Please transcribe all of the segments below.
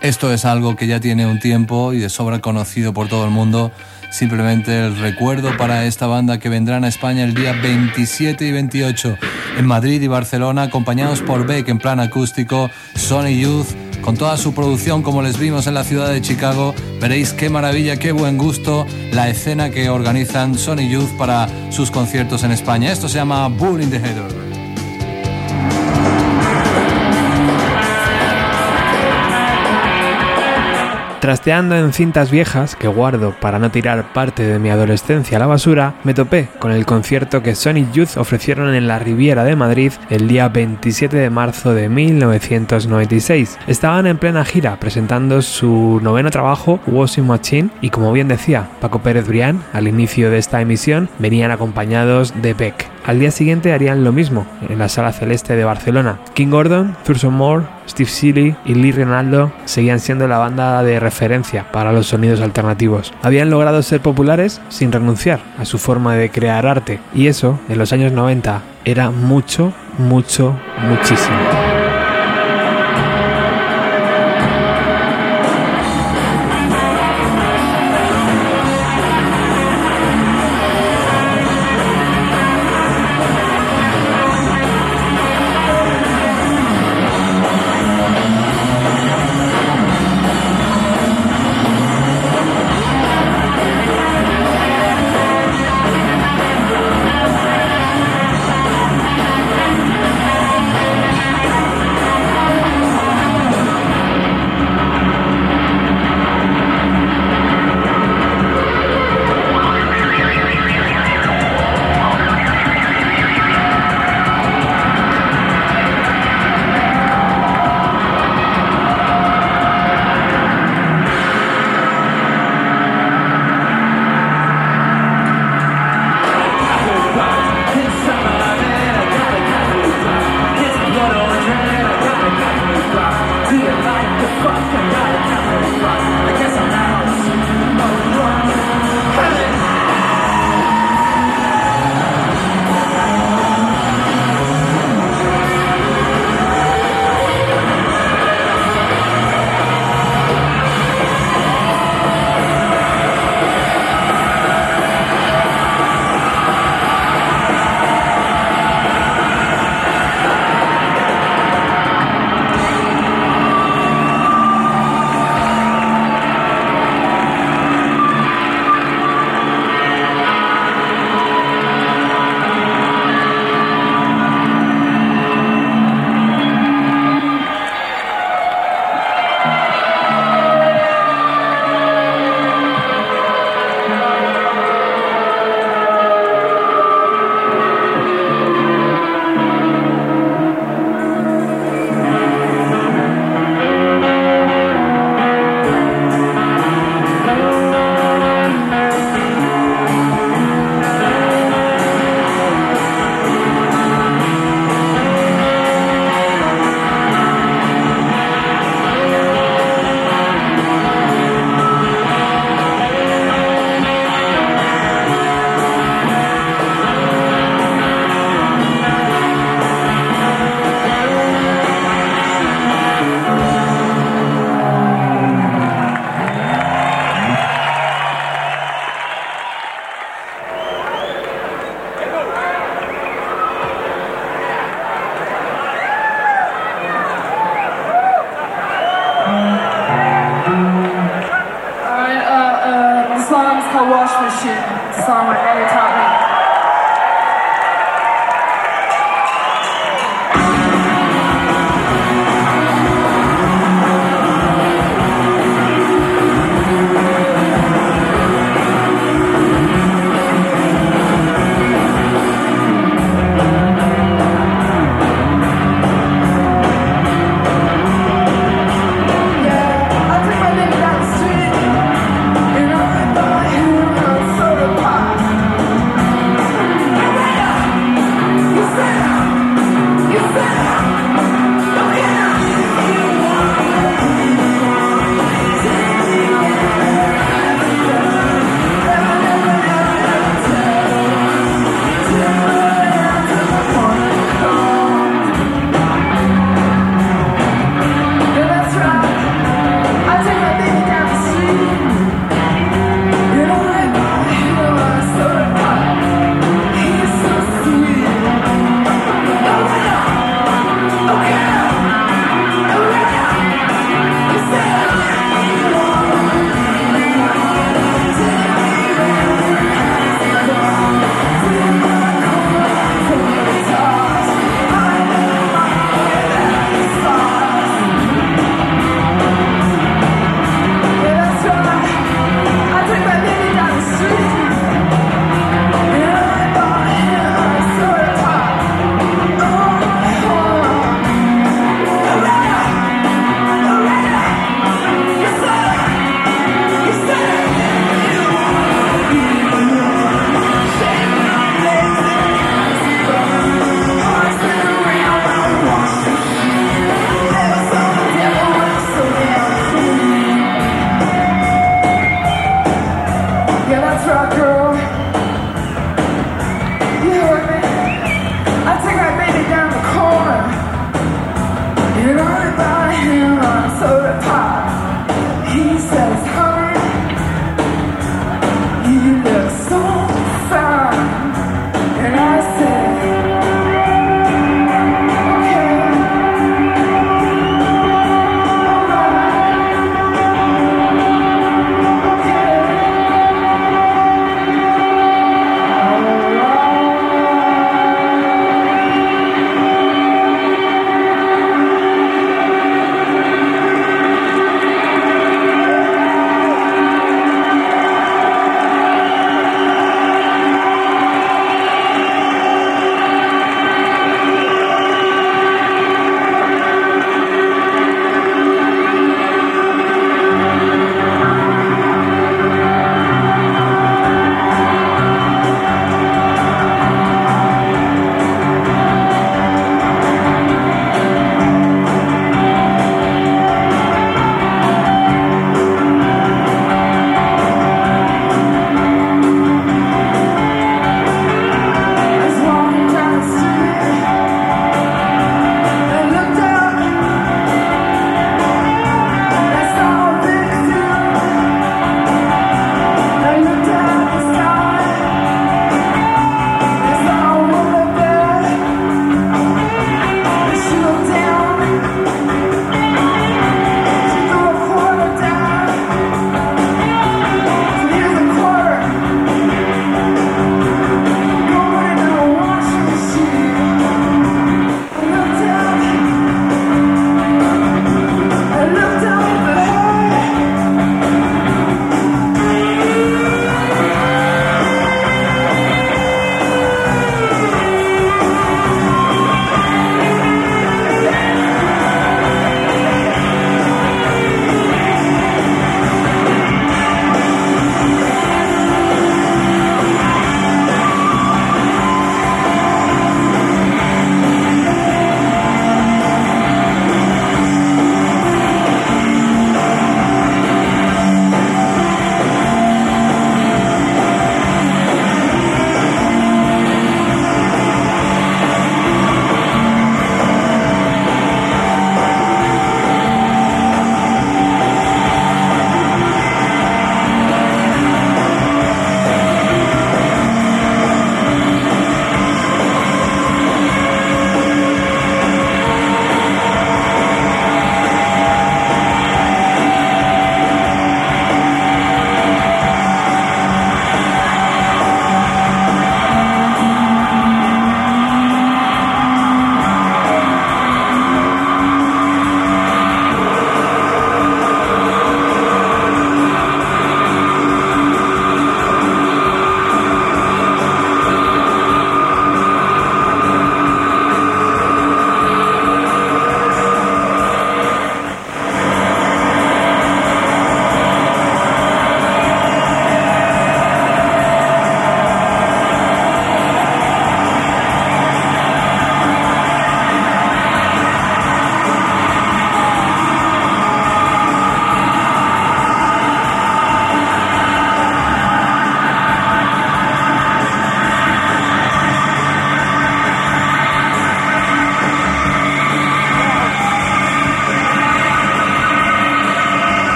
Esto es algo que ya tiene un tiempo y de sobra conocido por todo el mundo. Simplemente el recuerdo para esta banda que vendrán a España el día 27 y 28 en Madrid y Barcelona, acompañados por Beck en plan acústico, Sony Youth, con toda su producción como les vimos en la ciudad de Chicago. Veréis qué maravilla, qué buen gusto la escena que organizan Sony Youth para sus conciertos en España. Esto se llama Bull in the Header. Trasteando en cintas viejas que guardo para no tirar parte de mi adolescencia a la basura, me topé con el concierto que Sonic Youth ofrecieron en la Riviera de Madrid el día 27 de marzo de 1996. Estaban en plena gira presentando su noveno trabajo, Washing Machine, y como bien decía Paco Pérez Brián al inicio de esta emisión, venían acompañados de Beck. Al día siguiente harían lo mismo en la Sala Celeste de Barcelona. King Gordon, Thurston Moore, Steve Seeley y Lee Ronaldo seguían siendo la banda de referencia para los sonidos alternativos. Habían logrado ser populares sin renunciar a su forma de crear arte y eso en los años 90 era mucho, mucho, muchísimo.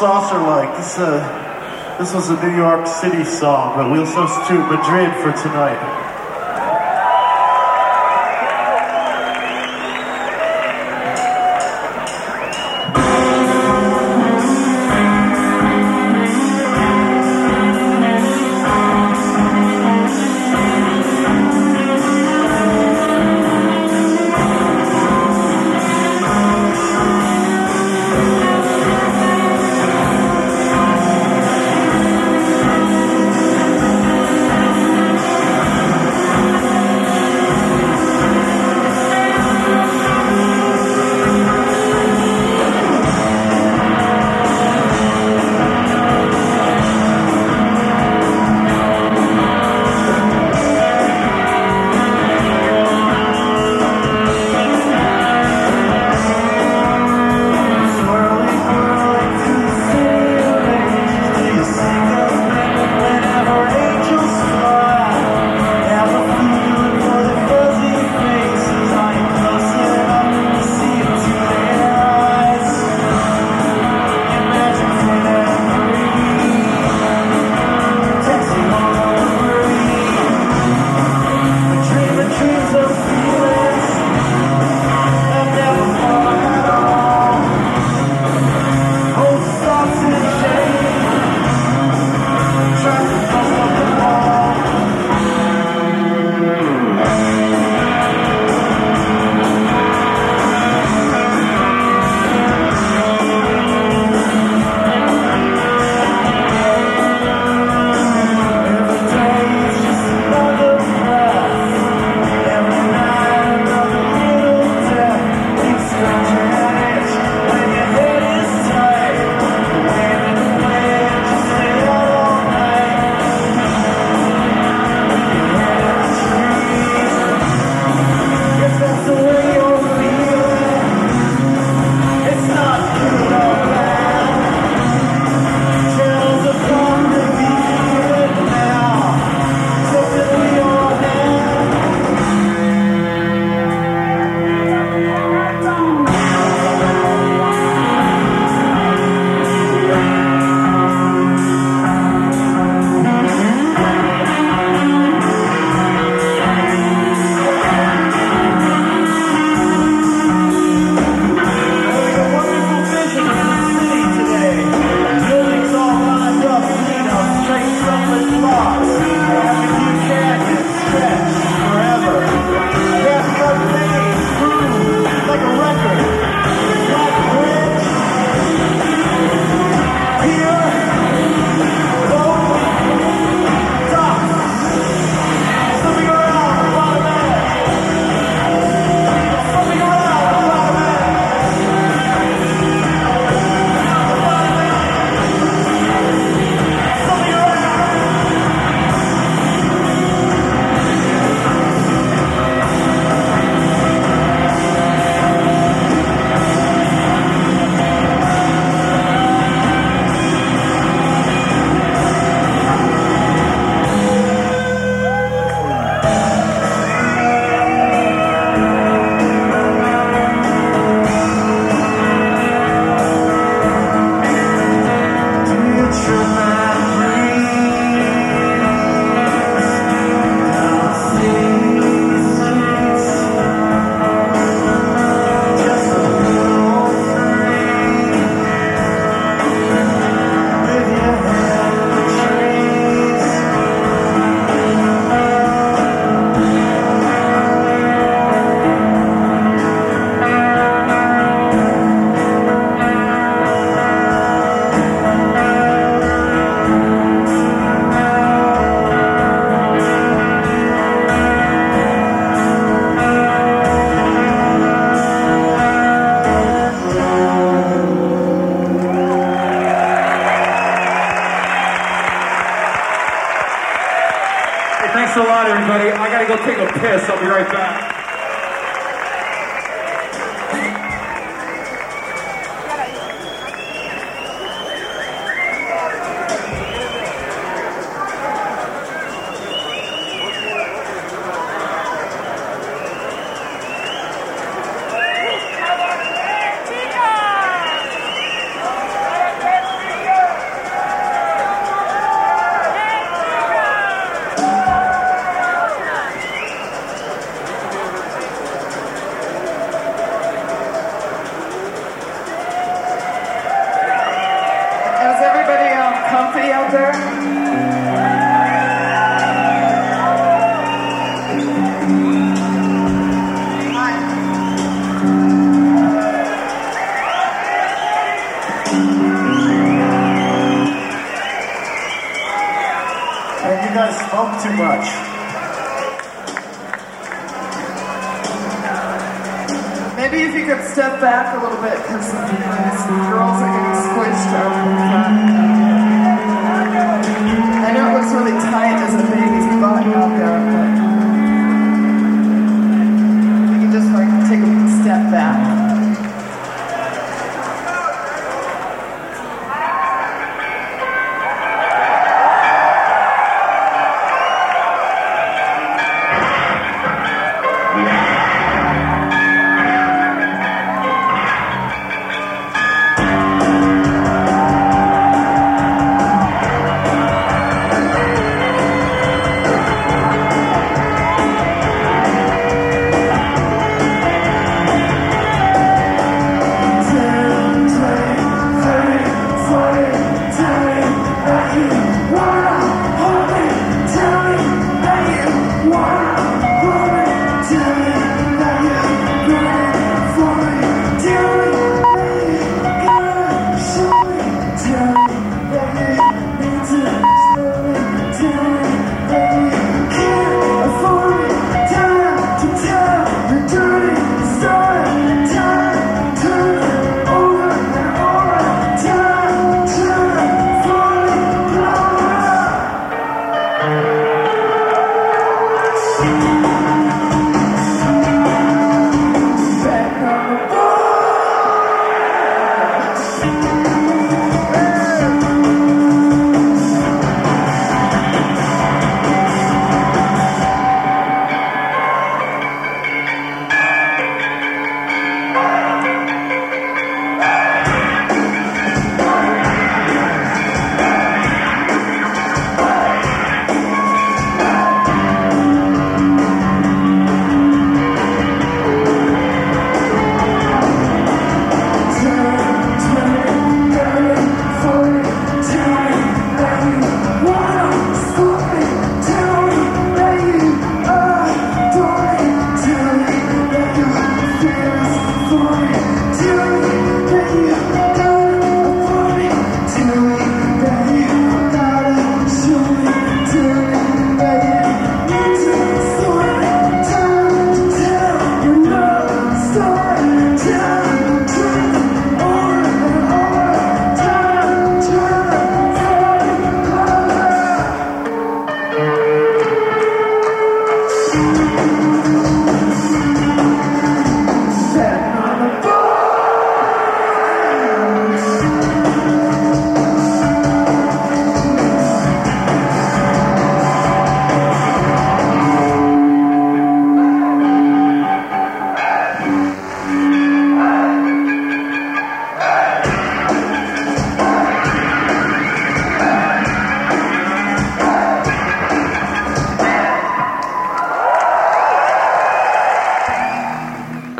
Saucer like. This, uh, this was a New York City song, but we'll substitute Madrid for tonight.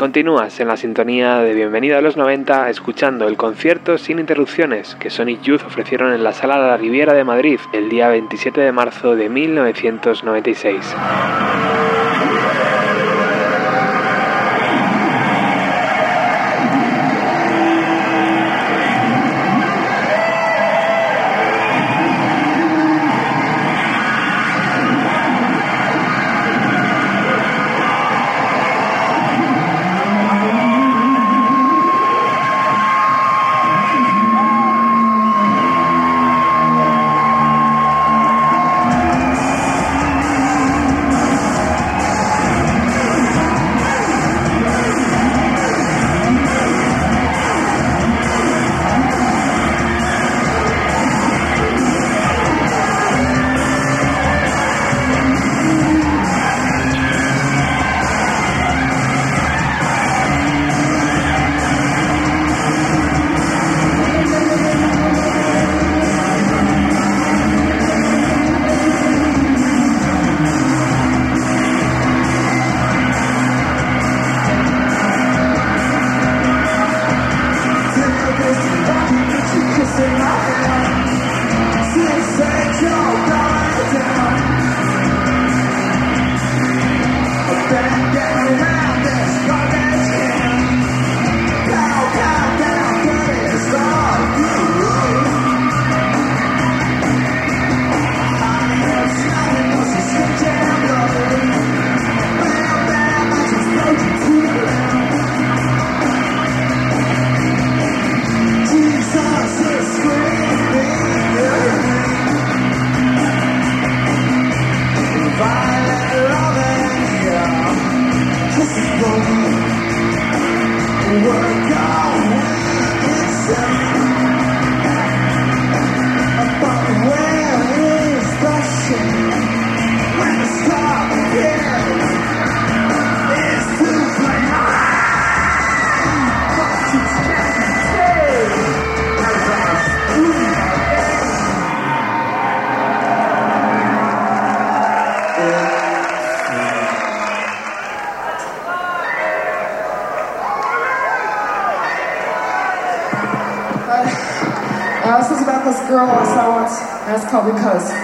Continúas en la sintonía de Bienvenida a los 90 escuchando el concierto sin interrupciones que Sonic Youth ofrecieron en la Sala de la Riviera de Madrid el día 27 de marzo de 1996. because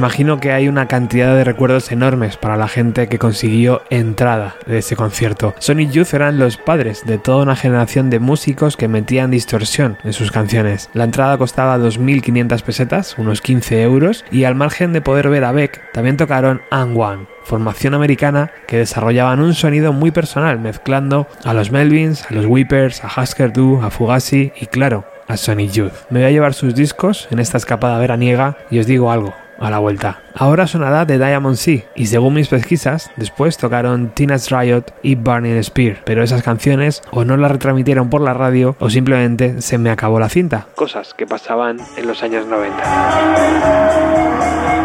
Imagino que hay una cantidad de recuerdos enormes para la gente que consiguió entrada de ese concierto. Sonic Youth eran los padres de toda una generación de músicos que metían distorsión en sus canciones. La entrada costaba 2.500 pesetas, unos 15 euros, y al margen de poder ver a Beck, también tocaron And One, formación americana que desarrollaban un sonido muy personal, mezclando a los Melvins, a los Weepers, a Husker Du, a Fugazi y claro, a Sonic Youth. Me voy a llevar sus discos en esta escapada veraniega y os digo algo, a la vuelta. Ahora sonará de Diamond Sea y según mis pesquisas, después tocaron Teenage Riot y Burning Spear, pero esas canciones o no las retransmitieron por la radio o simplemente se me acabó la cinta. Cosas que pasaban en los años 90.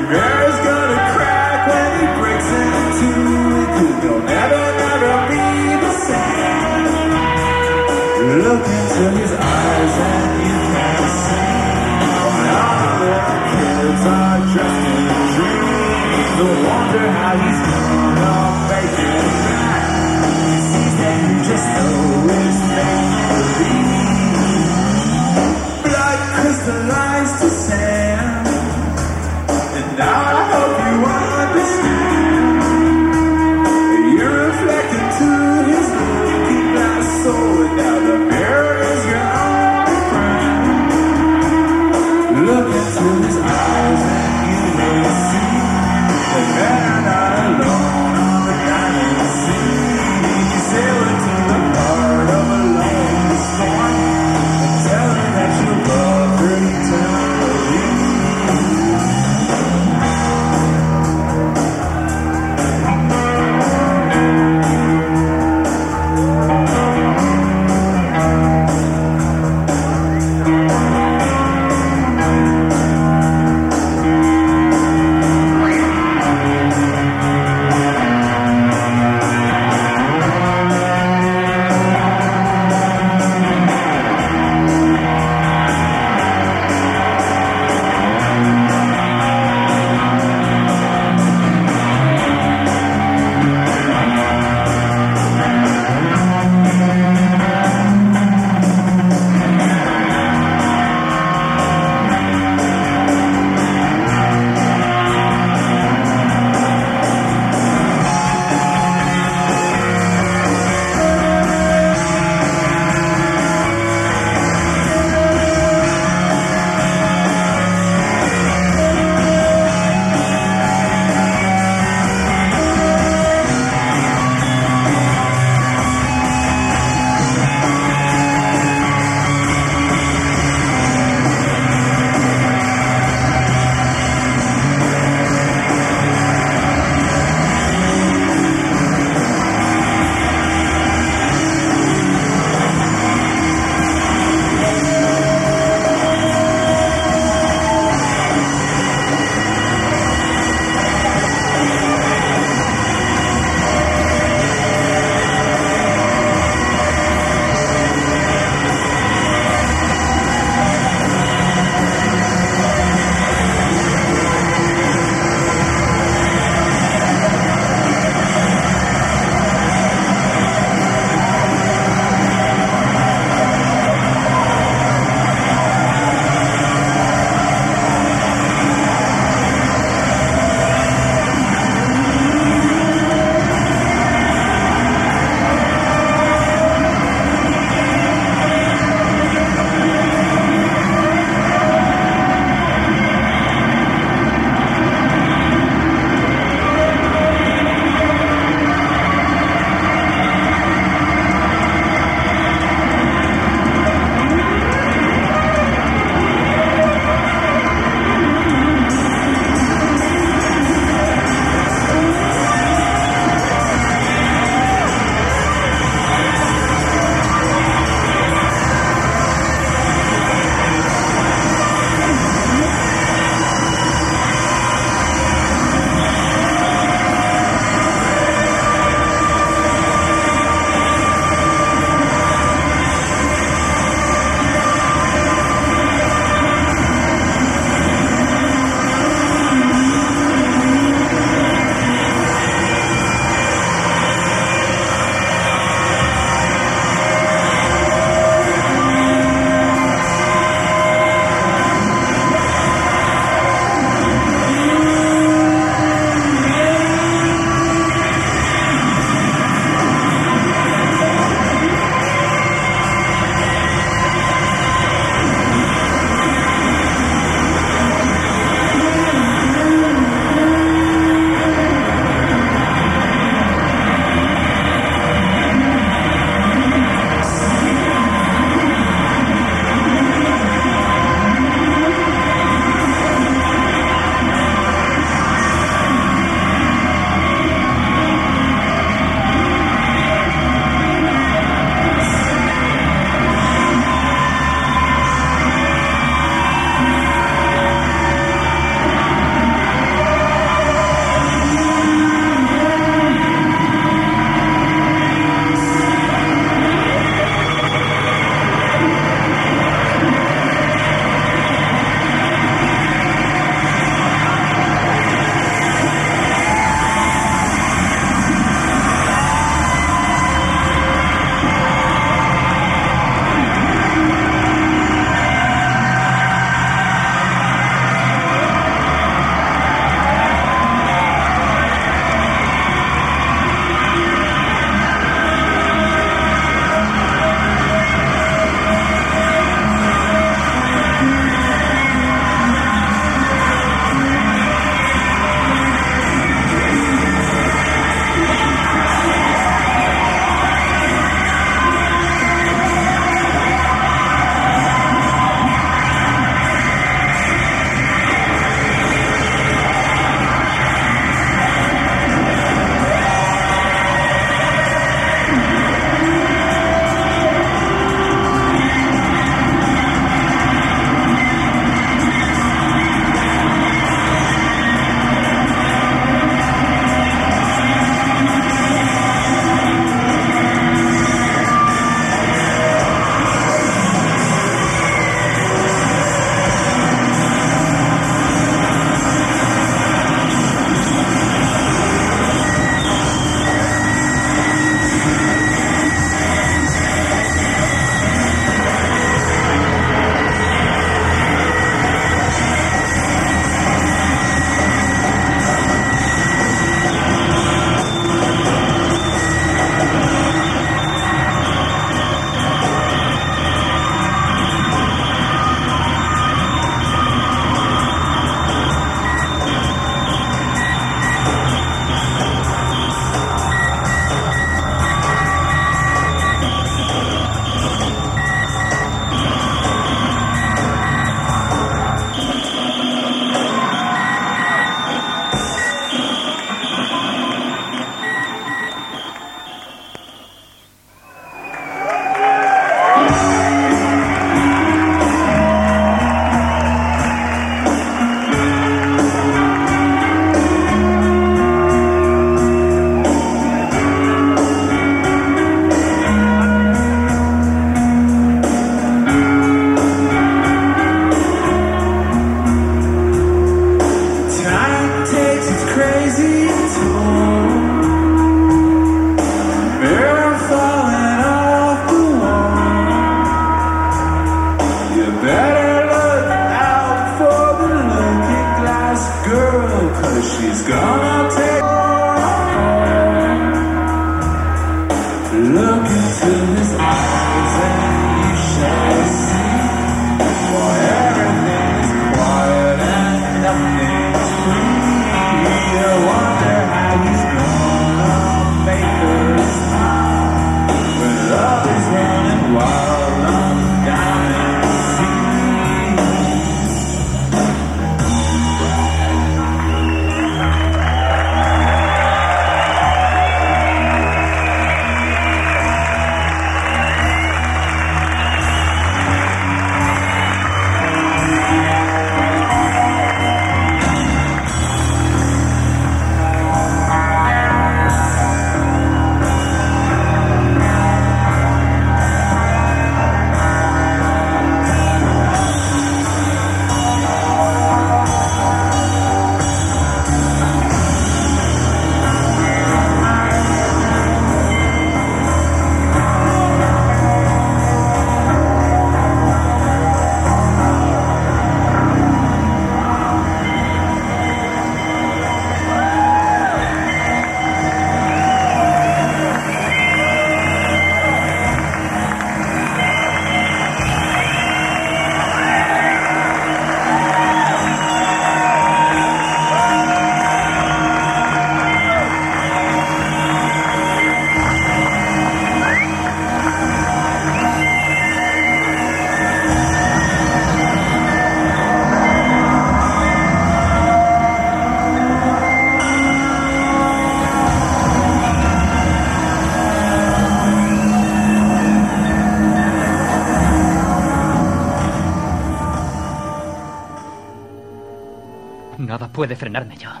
Puede frenarme ya.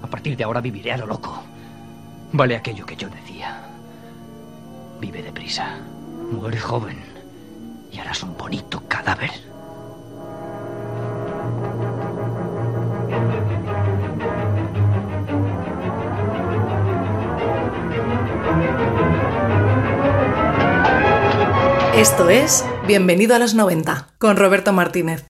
A partir de ahora viviré a lo loco. Vale aquello que yo decía. Vive deprisa. Muere joven. Y harás un bonito cadáver. Esto es Bienvenido a los 90 con Roberto Martínez.